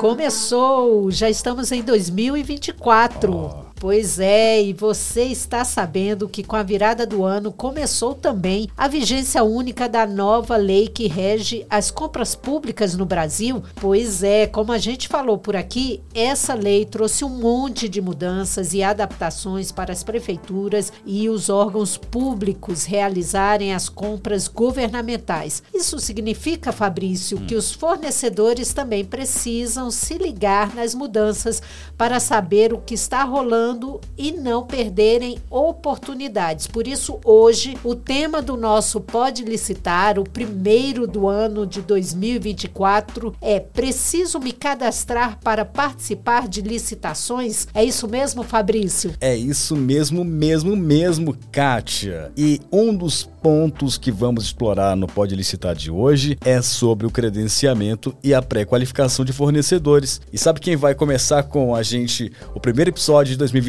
Começou! Já estamos em 2024. Oh. Pois é, e você está sabendo que com a virada do ano começou também a vigência única da nova lei que rege as compras públicas no Brasil? Pois é, como a gente falou por aqui, essa lei trouxe um monte de mudanças e adaptações para as prefeituras e os órgãos públicos realizarem as compras governamentais. Isso significa, Fabrício, hum. que os fornecedores também precisam se ligar nas mudanças para saber o que está rolando e não perderem oportunidades. Por isso, hoje, o tema do nosso Pode Licitar, o primeiro do ano de 2024, é Preciso me cadastrar para participar de licitações? É isso mesmo, Fabrício? É isso mesmo, mesmo, mesmo, Kátia. E um dos pontos que vamos explorar no Pode Licitar de hoje é sobre o credenciamento e a pré-qualificação de fornecedores. E sabe quem vai começar com a gente o primeiro episódio de 2024?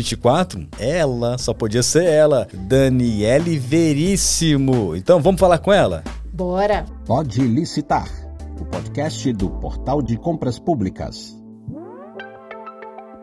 Ela, só podia ser ela, Daniele Veríssimo. Então vamos falar com ela? Bora! Pode Licitar, o podcast do Portal de Compras Públicas.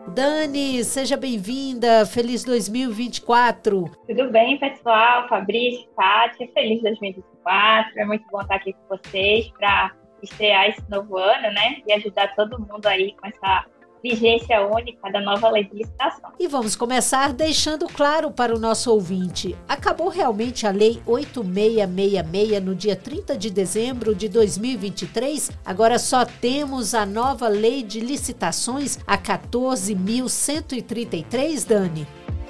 Dani, seja bem-vinda. Feliz 2024. Tudo bem, pessoal? Fabrício, Kátia, feliz 2024. É muito bom estar aqui com vocês para estrear esse novo ano, né? E ajudar todo mundo aí com essa vigência única da nova lei de licitação. E vamos começar deixando claro para o nosso ouvinte: acabou realmente a lei 8666 no dia 30 de dezembro de 2023? Agora só temos a nova lei de licitações, a 14.133, Dani?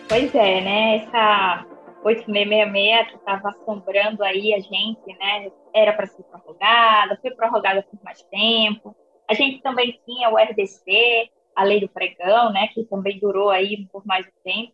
Pois é, né? Essa 8666 que estava assombrando aí a gente, né? Era para ser prorrogada, foi prorrogada por mais tempo. A gente também tinha o RDC, a lei do pregão, né, que também durou aí por mais um tempo.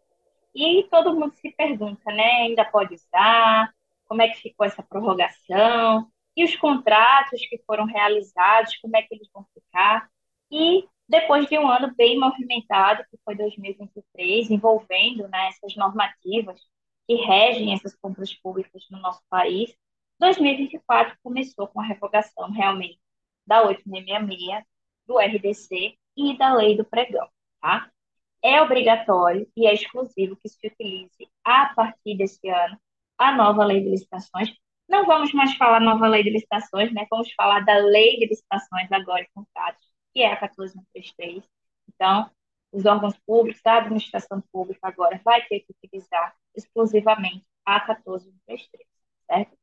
E todo mundo se pergunta, né, ainda pode usar? Como é que ficou essa prorrogação? E os contratos que foram realizados, como é que eles vão ficar? E depois de um ano bem movimentado, que foi 2023, envolvendo né, essas normativas que regem essas compras públicas no nosso país, 2024 começou com a revogação realmente da 8666, do RDC e da lei do pregão, tá? É obrigatório e é exclusivo que se utilize, a partir desse ano, a nova lei de licitações. Não vamos mais falar nova lei de licitações, né? Vamos falar da lei de licitações agora e contratos, que é a 14133. Então, os órgãos públicos, a administração pública agora vai ter que utilizar exclusivamente a 14133, certo?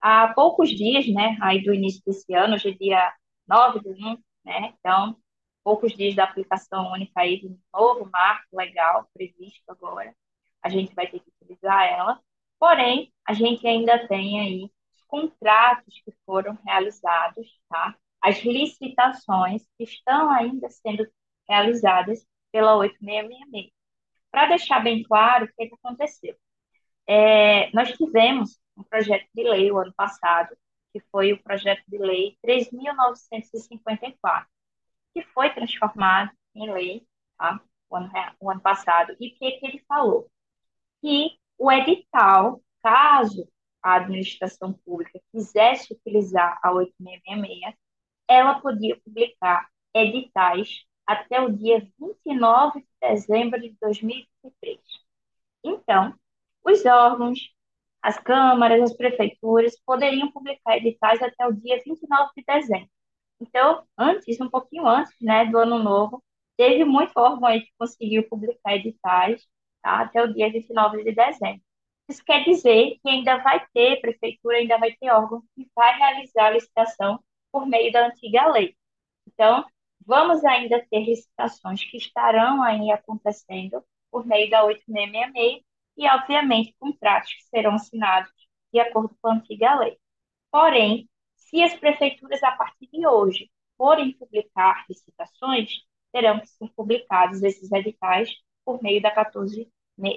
Há poucos dias, né, aí do início desse ano, hoje é dia 9 de 1, né, então poucos dias da aplicação única aí de um novo marco legal previsto agora. A gente vai ter que utilizar ela. Porém, a gente ainda tem aí os contratos que foram realizados, tá? As licitações que estão ainda sendo realizadas pela 8666. Para deixar bem claro o que, que aconteceu. É, nós tivemos um projeto de lei o ano passado, que foi o projeto de lei 3.954, que foi transformado em lei tá? o, ano, o ano passado. E o que, que ele falou? Que o edital, caso a administração pública quisesse utilizar a 8666, ela podia publicar editais até o dia 29 de dezembro de 2023. Então, os órgãos, as câmaras, as prefeituras poderiam publicar editais até o dia 29 de dezembro. Então, antes, um pouquinho antes, né, do ano novo, teve muito órgão aí que conseguiu publicar editais tá, até o dia 29 de dezembro. Isso quer dizer que ainda vai ter, prefeitura ainda vai ter órgão que vai realizar a licitação por meio da antiga lei. Então, vamos ainda ter licitações que estarão aí acontecendo por meio da 8666 e, obviamente, contratos que serão assinados de acordo com a antiga lei. Porém, se as prefeituras, a partir de hoje, forem publicar licitações, terão que ser publicados esses editais por meio da 14,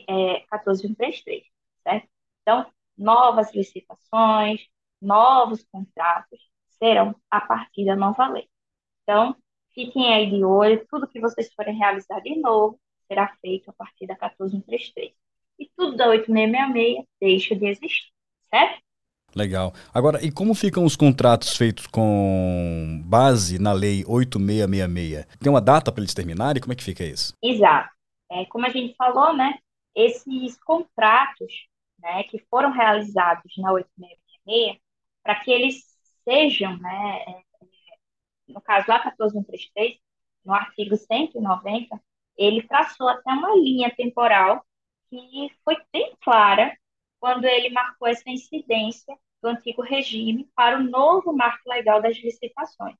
é, 14133, certo? Então, novas licitações, novos contratos serão a partir da nova lei. Então, fiquem aí de olho, tudo que vocês forem realizar de novo será feito a partir da 14133. E tudo da 8666 deixa de existir, certo? Legal. Agora, e como ficam os contratos feitos com base na Lei 8666? Tem uma data para eles terminarem? Como é que fica isso? Exato. É, como a gente falou, né, esses contratos né, que foram realizados na 8666, para que eles sejam, né, é, no caso lá 14133, no artigo 190, ele traçou até uma linha temporal que foi bem clara quando ele marcou essa incidência do antigo regime para o novo marco legal das licitações.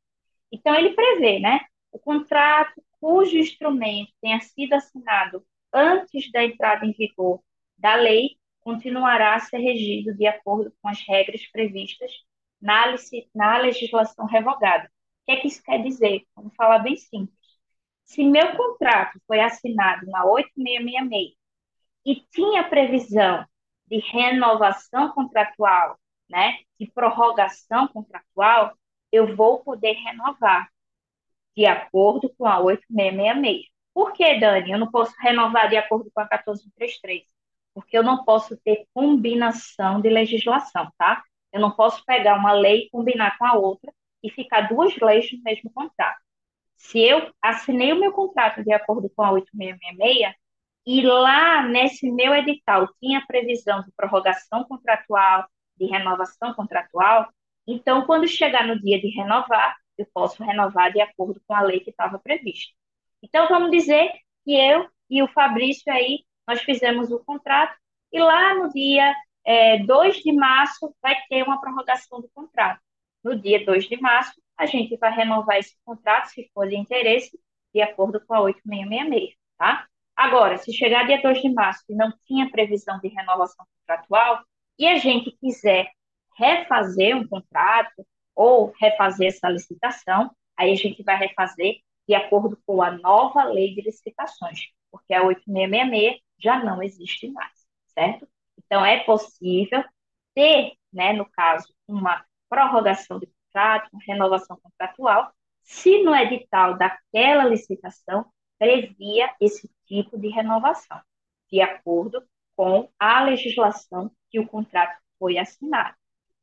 Então, ele prevê, né, o contrato cujo instrumento tenha sido assinado antes da entrada em vigor da lei continuará a ser regido de acordo com as regras previstas na, na legislação revogada. O que é que isso quer dizer? Vamos falar bem simples. Se meu contrato foi assinado na 8666 e tinha previsão de renovação contratual, né, de prorrogação contratual, eu vou poder renovar de acordo com a 8666. Por que, Dani? Eu não posso renovar de acordo com a 1433? Porque eu não posso ter combinação de legislação, tá? Eu não posso pegar uma lei e combinar com a outra e ficar duas leis no mesmo contrato. Se eu assinei o meu contrato de acordo com a 8666, e lá nesse meu edital tinha previsão de prorrogação contratual, de renovação contratual, então quando chegar no dia de renovar, eu posso renovar de acordo com a lei que estava prevista. Então vamos dizer que eu e o Fabrício aí, nós fizemos o contrato e lá no dia é, 2 de março vai ter uma prorrogação do contrato. No dia 2 de março, a gente vai renovar esse contrato, se for de interesse, de acordo com a 8666, tá? Agora, se chegar dia 2 de março e não tinha previsão de renovação contratual, e a gente quiser refazer um contrato ou refazer essa licitação, aí a gente vai refazer de acordo com a nova lei de licitações, porque a 8666 já não existe mais, certo? Então, é possível ter, né, no caso, uma prorrogação de contrato, uma renovação contratual, se no edital daquela licitação previa esse tipo de renovação, de acordo com a legislação que o contrato foi assinado.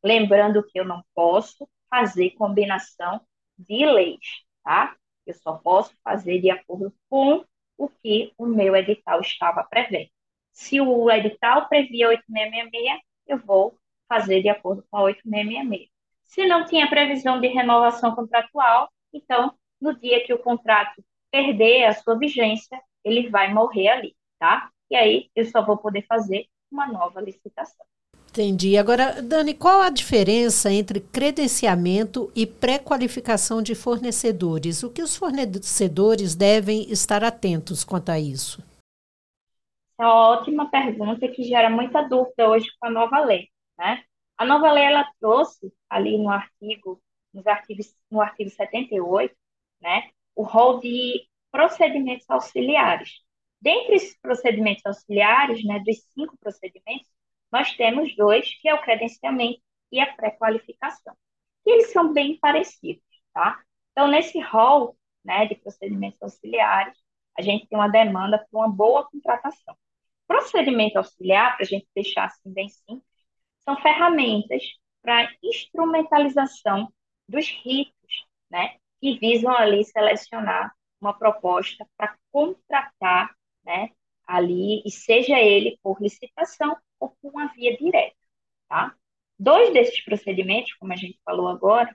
Lembrando que eu não posso fazer combinação de leis, tá? Eu só posso fazer de acordo com o que o meu edital estava prevendo. Se o edital previa 8666, eu vou fazer de acordo com a 8666. Se não tinha previsão de renovação contratual, então, no dia que o contrato perder a sua vigência, ele vai morrer ali, tá? E aí eu só vou poder fazer uma nova licitação. Entendi. Agora, Dani, qual a diferença entre credenciamento e pré-qualificação de fornecedores? O que os fornecedores devem estar atentos quanto a isso? É uma ótima pergunta que gera muita dúvida hoje com a nova lei, né? A nova lei ela trouxe ali no artigo, nos artigos, no artigo 78, né, o rol de procedimentos auxiliares. Dentre esses procedimentos auxiliares, né, dos cinco procedimentos, nós temos dois, que é o credenciamento e a pré-qualificação. E eles são bem parecidos, tá? Então, nesse rol né, de procedimentos auxiliares, a gente tem uma demanda por uma boa contratação. Procedimento auxiliar, para a gente deixar assim bem simples, são ferramentas para instrumentalização dos ritos, né, que visam ali selecionar uma proposta para contratar, né, ali, e seja ele por licitação ou por uma via direta, tá? Dois desses procedimentos, como a gente falou agora,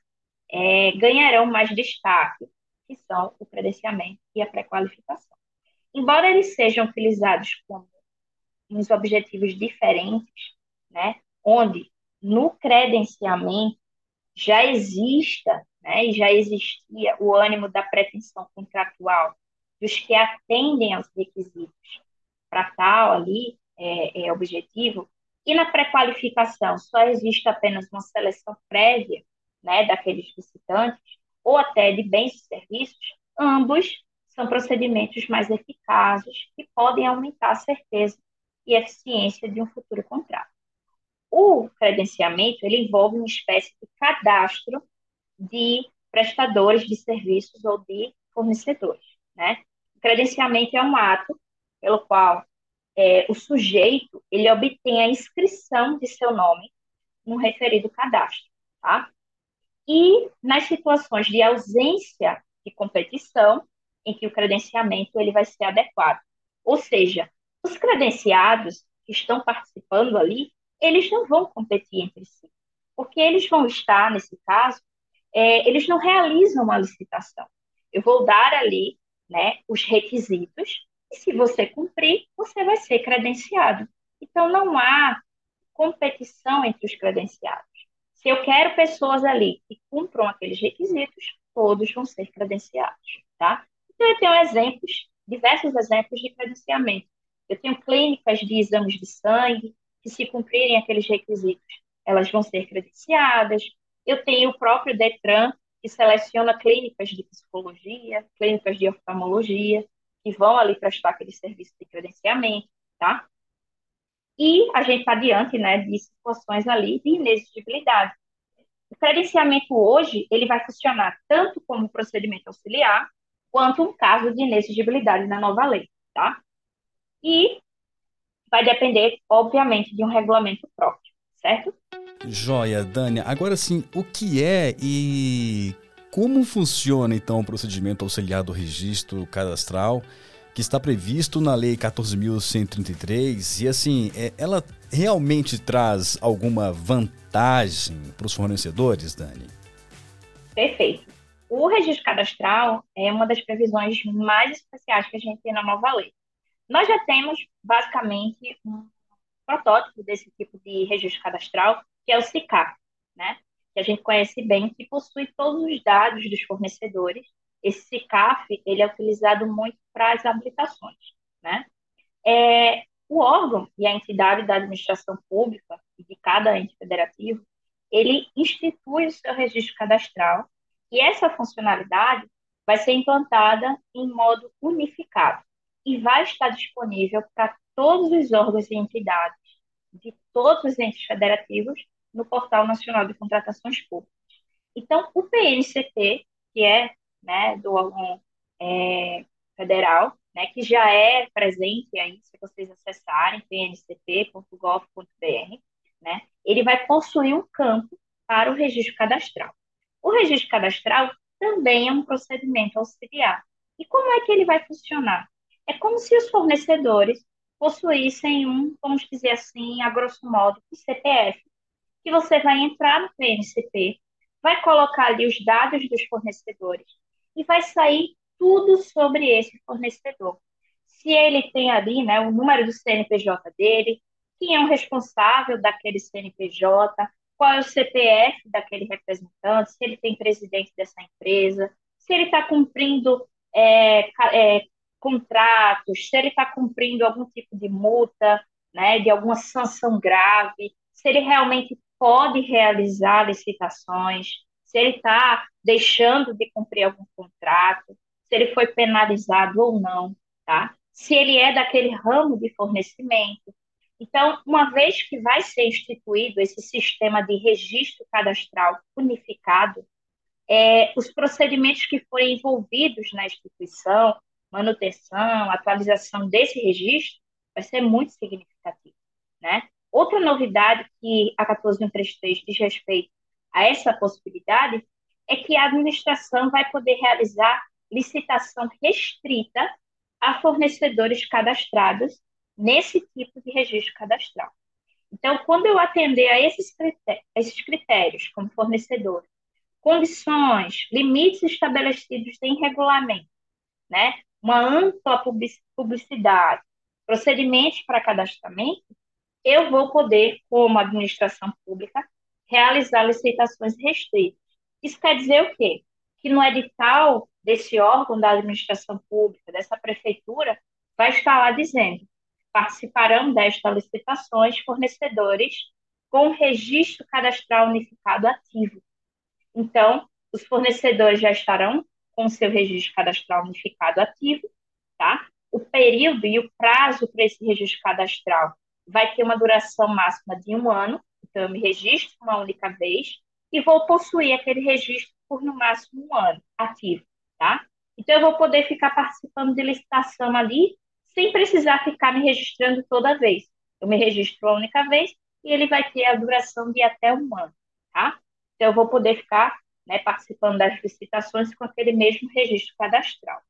é, ganharão mais destaque, que são o credenciamento e a pré-qualificação. Embora eles sejam utilizados como uns objetivos diferentes, né, onde no credenciamento já exista né, e já existia o ânimo da pretensão contratual dos que atendem aos requisitos para tal ali é, é, objetivo, e na pré-qualificação só existe apenas uma seleção prévia né, daqueles visitantes, ou até de bens e serviços, ambos são procedimentos mais eficazes que podem aumentar a certeza e eficiência de um futuro contrato. O credenciamento ele envolve uma espécie de cadastro de prestadores de serviços ou de fornecedores. Né? O credenciamento é um ato pelo qual é, o sujeito ele obtém a inscrição de seu nome no referido cadastro, tá? E nas situações de ausência de competição, em que o credenciamento ele vai ser adequado. Ou seja, os credenciados que estão participando ali, eles não vão competir entre si, porque eles vão estar, nesse caso, é, eles não realizam uma licitação. Eu vou dar ali né, os requisitos, e se você cumprir, você vai ser credenciado. Então, não há competição entre os credenciados. Se eu quero pessoas ali que cumpram aqueles requisitos, todos vão ser credenciados, tá? Então, eu tenho exemplos, diversos exemplos de credenciamento. Eu tenho clínicas de exames de sangue, que se cumprirem aqueles requisitos, elas vão ser credenciadas. Eu tenho o próprio DETRAN, que seleciona clínicas de psicologia, clínicas de oftalmologia, que vão ali prestar aquele serviço de credenciamento, tá? E a gente está diante, né, de situações ali de inexigibilidade. O credenciamento hoje, ele vai funcionar tanto como procedimento auxiliar, quanto um caso de inexigibilidade na nova lei, tá? E vai depender, obviamente, de um regulamento próprio, certo? Joia, Dânia. Agora sim, o que é e como funciona então o procedimento auxiliar do registro cadastral que está previsto na Lei 14.133 e assim, é, ela realmente traz alguma vantagem para os fornecedores, Dani? Perfeito. O registro cadastral é uma das previsões mais especiais que a gente tem na nova lei. Nós já temos, basicamente, um protótipo desse tipo de registro cadastral, que é o SICAP, né? que a gente conhece bem, que possui todos os dados dos fornecedores. Esse SICAF ele é utilizado muito para as habilitações. Né? É, o órgão e a entidade da administração pública de cada ente federativo, ele institui o seu registro cadastral e essa funcionalidade vai ser implantada em modo unificado e vai estar disponível para todos os órgãos e entidades de todos os entes federativos no Portal Nacional de Contratações Públicas. Então, o PNCP, que é né, do órgão é, federal, né, que já é presente aí, se vocês acessarem pncp.gov.br, né, ele vai possuir um campo para o registro cadastral. O registro cadastral também é um procedimento auxiliar. E como é que ele vai funcionar? É como se os fornecedores possuíssem um, vamos dizer assim, a grosso modo, um CPF, que você vai entrar no PNCP, vai colocar ali os dados dos fornecedores e vai sair tudo sobre esse fornecedor. Se ele tem ali né, o número do CNPJ dele, quem é o responsável daquele CNPJ, qual é o CPF daquele representante, se ele tem presidente dessa empresa, se ele está cumprindo é, é, contratos, se ele está cumprindo algum tipo de multa, né, de alguma sanção grave, se ele realmente pode realizar licitações, se ele está deixando de cumprir algum contrato, se ele foi penalizado ou não, tá? Se ele é daquele ramo de fornecimento, então, uma vez que vai ser instituído esse sistema de registro cadastral unificado, é, os procedimentos que forem envolvidos na instituição, manutenção, atualização desse registro, vai ser muito significativo, né? Outra novidade que a 14133 diz respeito a essa possibilidade é que a administração vai poder realizar licitação restrita a fornecedores cadastrados nesse tipo de registro cadastral. Então, quando eu atender a esses critérios, esses critérios como fornecedor, condições, limites estabelecidos em regulamento, né? uma ampla publicidade, procedimentos para cadastramento, eu vou poder, como administração pública, realizar licitações restritas. Isso quer dizer o quê? Que no edital desse órgão da administração pública, dessa prefeitura, vai estar lá dizendo participarão desta licitações fornecedores com registro cadastral unificado ativo. Então, os fornecedores já estarão com seu registro cadastral unificado ativo, tá? O período e o prazo para esse registro cadastral vai ter uma duração máxima de um ano, então eu me registro uma única vez e vou possuir aquele registro por no máximo um ano ativo, tá? Então eu vou poder ficar participando de licitação ali sem precisar ficar me registrando toda vez. Eu me registro uma única vez e ele vai ter a duração de até um ano, tá? Então, eu vou poder ficar né, participando das licitações com aquele mesmo registro cadastral.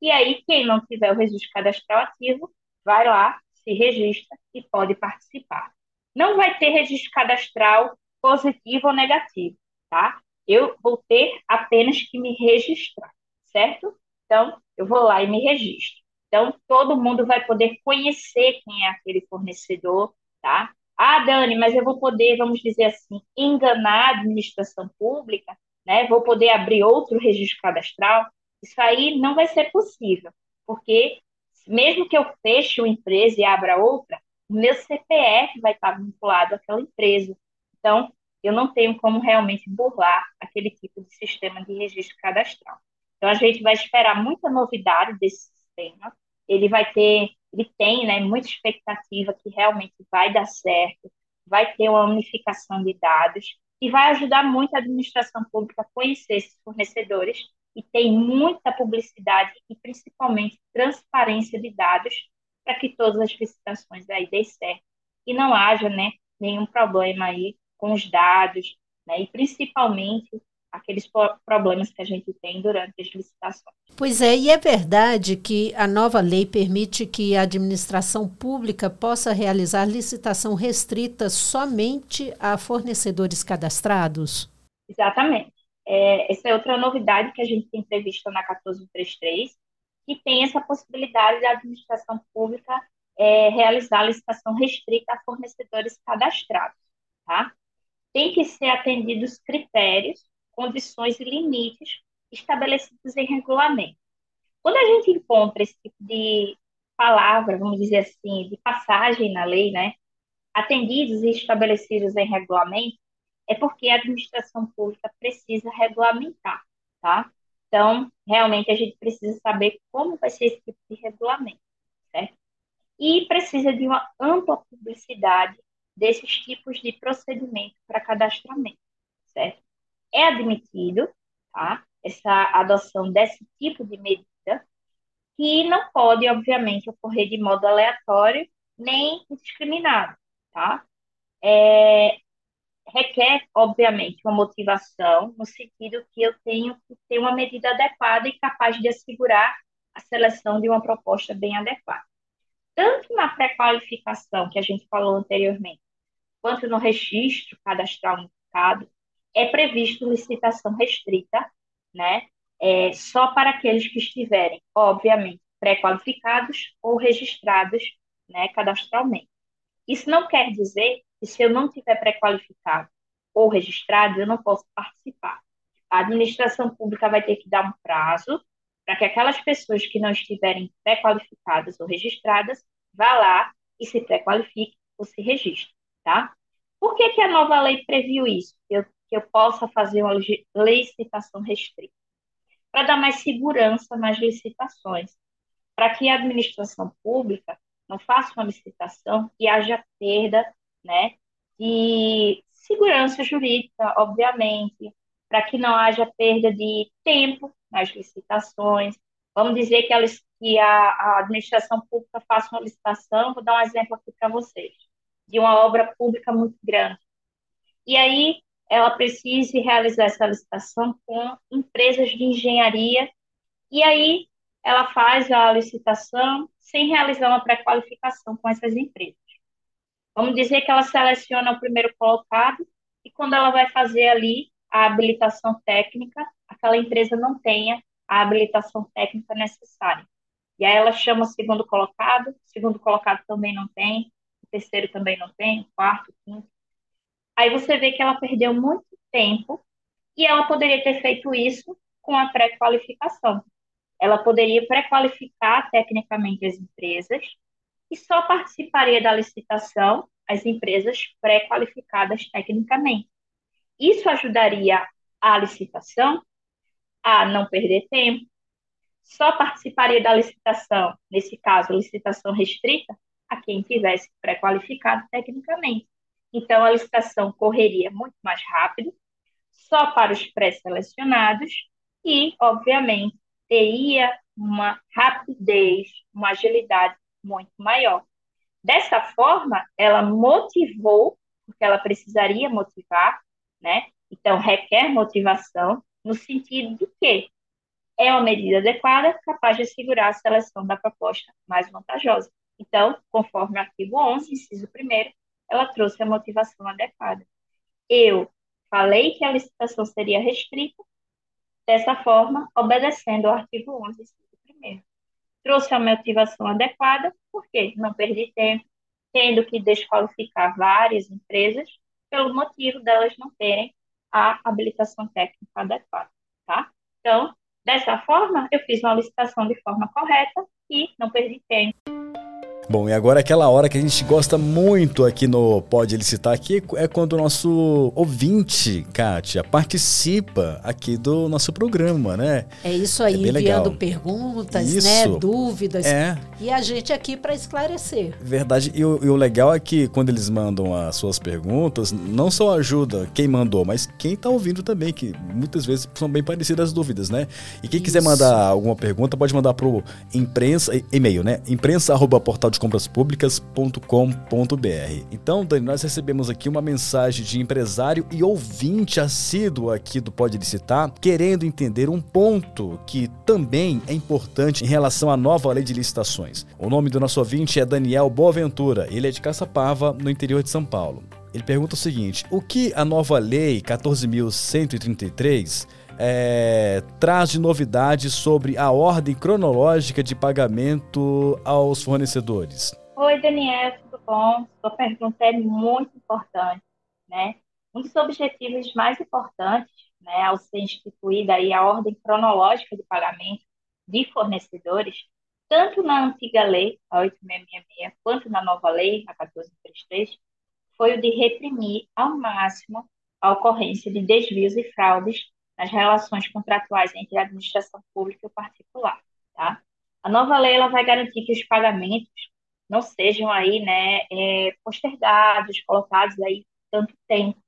E aí, quem não tiver o registro cadastral ativo, vai lá, se registra e pode participar. Não vai ter registro cadastral positivo ou negativo, tá? Eu vou ter apenas que me registrar, certo? Então, eu vou lá e me registro. Então, todo mundo vai poder conhecer quem é aquele fornecedor, tá? Ah, Dani, mas eu vou poder, vamos dizer assim, enganar a administração pública, né? Vou poder abrir outro registro cadastral. Isso aí não vai ser possível, porque mesmo que eu feche uma empresa e abra outra, o meu CPF vai estar vinculado àquela empresa. Então, eu não tenho como realmente burlar aquele tipo de sistema de registro cadastral. Então, a gente vai esperar muita novidade desse sistema. Ele vai ter, ele tem né, muita expectativa que realmente vai dar certo, vai ter uma unificação de dados e vai ajudar muito a administração pública a conhecer esses fornecedores e tem muita publicidade e principalmente transparência de dados para que todas as licitações aí dê certo e não haja né, nenhum problema aí com os dados, né, e principalmente aqueles problemas que a gente tem durante as licitações. Pois é, e é verdade que a nova lei permite que a administração pública possa realizar licitação restrita somente a fornecedores cadastrados? Exatamente. É, essa é outra novidade que a gente tem prevista na 1433, que tem essa possibilidade da administração pública é, realizar licitação restrita a fornecedores cadastrados, tá? Tem que ser atendidos critérios, condições e limites estabelecidos em regulamento. Quando a gente encontra esse tipo de palavra, vamos dizer assim, de passagem na lei, né, atendidos e estabelecidos em regulamento, é porque a administração pública precisa regulamentar, tá? Então, realmente a gente precisa saber como vai ser esse tipo de regulamento, certo? E precisa de uma ampla publicidade desses tipos de procedimento para cadastramento, certo? É admitido, tá? Essa adoção desse tipo de medida, que não pode, obviamente, ocorrer de modo aleatório nem indiscriminado, tá? É, requer, obviamente, uma motivação, no sentido que eu tenho que ter uma medida adequada e capaz de assegurar a seleção de uma proposta bem adequada. Tanto na pré-qualificação, que a gente falou anteriormente, quanto no registro cadastral indicado, é previsto licitação restrita, né? É, só para aqueles que estiverem, obviamente, pré-qualificados ou registrados né, cadastralmente. Isso não quer dizer que se eu não tiver pré-qualificado ou registrado, eu não posso participar. A administração pública vai ter que dar um prazo para que aquelas pessoas que não estiverem pré-qualificadas ou registradas vá lá e se pré-qualifique ou se registre, tá? Por que, que a nova lei previu isso? Que eu, que eu possa fazer uma licitação restrita? Para dar mais segurança nas licitações, para que a administração pública não faça uma licitação e haja perda né, de segurança jurídica, obviamente, para que não haja perda de tempo nas licitações. Vamos dizer que a, que a, a administração pública faça uma licitação, vou dar um exemplo aqui para vocês, de uma obra pública muito grande. E aí ela precise realizar essa licitação com empresas de engenharia, e aí ela faz a licitação sem realizar uma pré-qualificação com essas empresas. Vamos dizer que ela seleciona o primeiro colocado e quando ela vai fazer ali a habilitação técnica, aquela empresa não tenha a habilitação técnica necessária. E aí ela chama o segundo colocado, o segundo colocado também não tem, o terceiro também não tem, o quarto, o quinto. Aí você vê que ela perdeu muito tempo e ela poderia ter feito isso com a pré-qualificação. Ela poderia pré-qualificar tecnicamente as empresas e só participaria da licitação as empresas pré-qualificadas tecnicamente. Isso ajudaria a licitação a não perder tempo, só participaria da licitação, nesse caso, licitação restrita, a quem tivesse pré-qualificado tecnicamente. Então, a licitação correria muito mais rápido, só para os pré-selecionados e, obviamente, teria uma rapidez, uma agilidade muito maior. Dessa forma, ela motivou porque ela precisaria motivar, né? Então, requer motivação, no sentido de que é uma medida adequada, capaz de assegurar a seleção da proposta mais vantajosa. Então, conforme o artigo 11, inciso 1, ela trouxe a motivação adequada. Eu falei que a licitação seria restrita, dessa forma, obedecendo ao artigo 11, inciso 1. Trouxe a motivação adequada, porque não perdi tempo, tendo que desqualificar várias empresas pelo motivo delas não terem a habilitação técnica adequada, tá? Então, dessa forma, eu fiz uma licitação de forma correta e não perdi tempo. Bom, e agora aquela hora que a gente gosta muito aqui no Pode Licitar aqui é quando o nosso ouvinte, Kátia, participa aqui do nosso programa, né? É isso aí, é enviando perguntas, né, isso. né, dúvidas. É. E a gente aqui para esclarecer. Verdade. E o, e o, legal é que quando eles mandam as suas perguntas, não só ajuda quem mandou, mas quem está ouvindo também, que muitas vezes são bem parecidas as dúvidas, né? E quem isso. quiser mandar alguma pergunta, pode mandar pro imprensa, e-mail, né? imprensa de compraspublicas.com.br. Então, Dani, nós recebemos aqui uma mensagem de empresário e ouvinte assíduo aqui do Pode Licitar, querendo entender um ponto que também é importante em relação à nova lei de licitações. O nome do nosso ouvinte é Daniel Boaventura, ele é de Caçapava, no interior de São Paulo. Ele pergunta o seguinte: o que a nova lei 14.133 é, traz de novidades sobre a ordem cronológica de pagamento aos fornecedores. Oi, Daniel, tudo bom? Sua pergunta é muito importante, né? Um dos objetivos mais importantes, né, ao ser instituída aí a ordem cronológica de pagamento de fornecedores, tanto na antiga lei, a 8666, quanto na nova lei, a 1433, foi o de reprimir ao máximo a ocorrência de desvios e fraudes nas relações contratuais entre a administração pública e o particular, tá? A nova lei ela vai garantir que os pagamentos não sejam aí, né, é, postergados, colocados aí tanto tempo,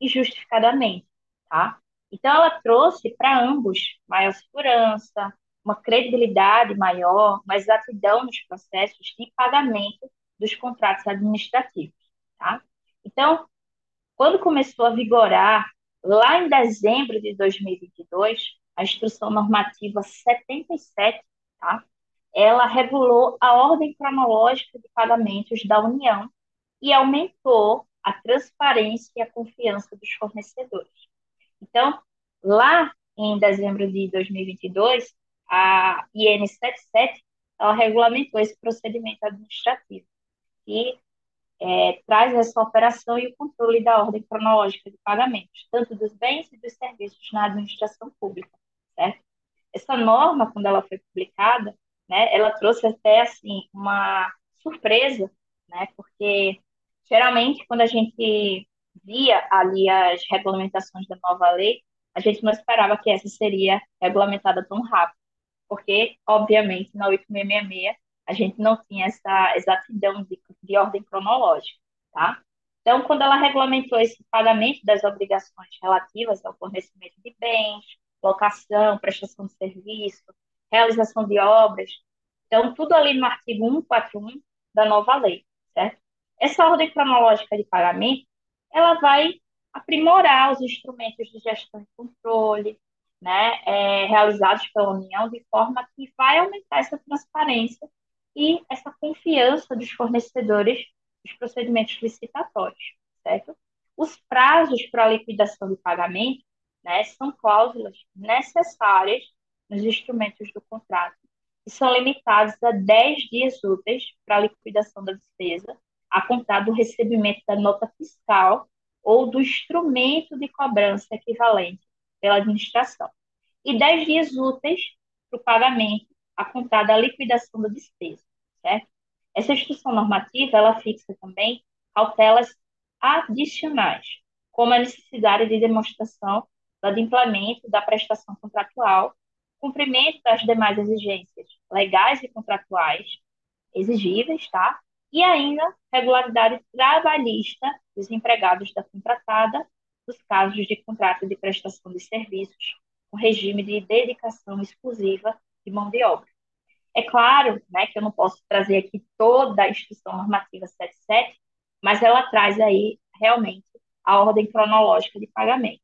injustificadamente, tá? Então ela trouxe para ambos maior segurança, uma credibilidade maior, uma exatidão nos processos de pagamento dos contratos administrativos, tá? Então, quando começou a vigorar Lá em dezembro de 2022, a Instrução Normativa 77, tá? ela regulou a ordem cronológica de pagamentos da União e aumentou a transparência e a confiança dos fornecedores. Então, lá em dezembro de 2022, a IN 77 ela regulamentou esse procedimento administrativo e é, traz essa operação e o controle da ordem cronológica de pagamentos, tanto dos bens e dos serviços na administração pública, certo? Essa norma, quando ela foi publicada, né, ela trouxe até, assim, uma surpresa, né, porque, geralmente, quando a gente via ali as regulamentações da nova lei, a gente não esperava que essa seria regulamentada tão rápido, porque, obviamente, na 8666 a gente não tinha essa exatidão de, de ordem cronológica, tá? Então, quando ela regulamentou esse pagamento das obrigações relativas ao fornecimento de bens, locação, prestação de serviço, realização de obras, então, tudo ali no artigo 141 da nova lei, certo? Essa ordem cronológica de pagamento, ela vai aprimorar os instrumentos de gestão e controle, né, é, realizados pela União, de forma que vai aumentar essa transparência e essa confiança dos fornecedores dos procedimentos licitatórios, certo? Os prazos para a liquidação de pagamento né, são cláusulas necessárias nos instrumentos do contrato e são limitados a 10 dias úteis para a liquidação da despesa, a contar do recebimento da nota fiscal ou do instrumento de cobrança equivalente pela administração, e 10 dias úteis para o pagamento, a contar da liquidação da despesa certo? Essa instrução normativa, ela fixa também cautelas adicionais, como a necessidade de demonstração do adimplemento da prestação contratual, cumprimento das demais exigências legais e contratuais exigíveis, tá? E ainda regularidade trabalhista dos empregados da contratada nos casos de contrato de prestação de serviços com regime de dedicação exclusiva de mão de obra. É claro né, que eu não posso trazer aqui toda a instrução normativa 77, mas ela traz aí realmente a ordem cronológica de pagamento.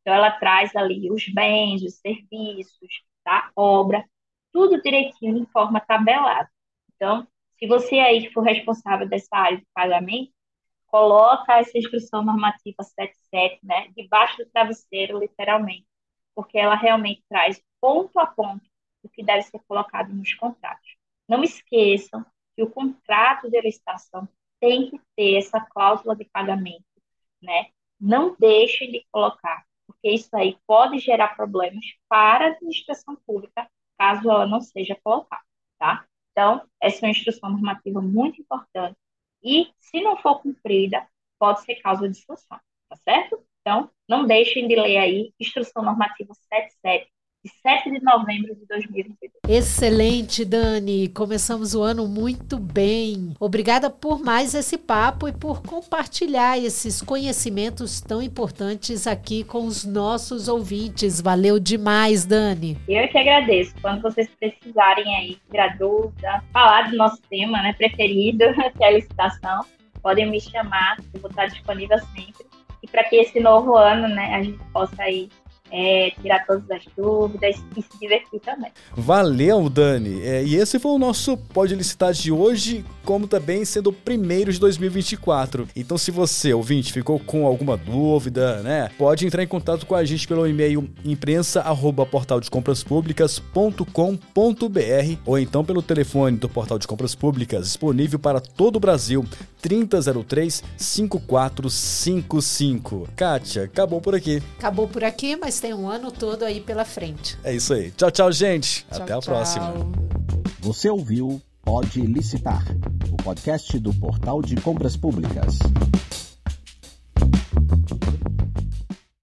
Então, ela traz ali os bens, os serviços, tá? obra, tudo direitinho em forma tabelada. Então, se você aí for responsável dessa área de pagamento, coloca essa instrução normativa 77, né, debaixo do travesseiro, literalmente, porque ela realmente traz ponto a ponto que deve ser colocado nos contratos. Não esqueçam que o contrato de licitação tem que ter essa cláusula de pagamento, né? Não deixem de colocar, porque isso aí pode gerar problemas para a administração pública, caso ela não seja colocada, tá? Então, essa é uma instrução normativa muito importante e, se não for cumprida, pode ser causa de sanção, tá certo? Então, não deixem de ler aí Instrução Normativa 77 de 7 de novembro de 2022. Excelente, Dani. Começamos o ano muito bem. Obrigada por mais esse papo e por compartilhar esses conhecimentos tão importantes aqui com os nossos ouvintes. Valeu demais, Dani. Eu que agradeço. Quando vocês precisarem aí, tirar dúvida, falar do nosso tema né, preferido, que é a licitação, podem me chamar, eu vou estar disponível sempre. E para que esse novo ano, né, a gente possa aí é, tirar todas as dúvidas e se divertir também. Valeu, Dani. É, e esse foi o nosso Pode Licitar de hoje, como também sendo o primeiro de 2024. Então, se você, ouvinte, ficou com alguma dúvida, né, pode entrar em contato com a gente pelo e-mail imprensa@portaldecompraspublicas.com.br ou então pelo telefone do Portal de Compras Públicas, disponível para todo o Brasil, 3003 5455. Kátia, acabou por aqui. Acabou por aqui, mas tem um ano todo aí pela frente. É isso aí. Tchau, tchau, gente. Tchau, Até a tchau. próxima. Você ouviu Pode Licitar, o podcast do Portal de Compras Públicas.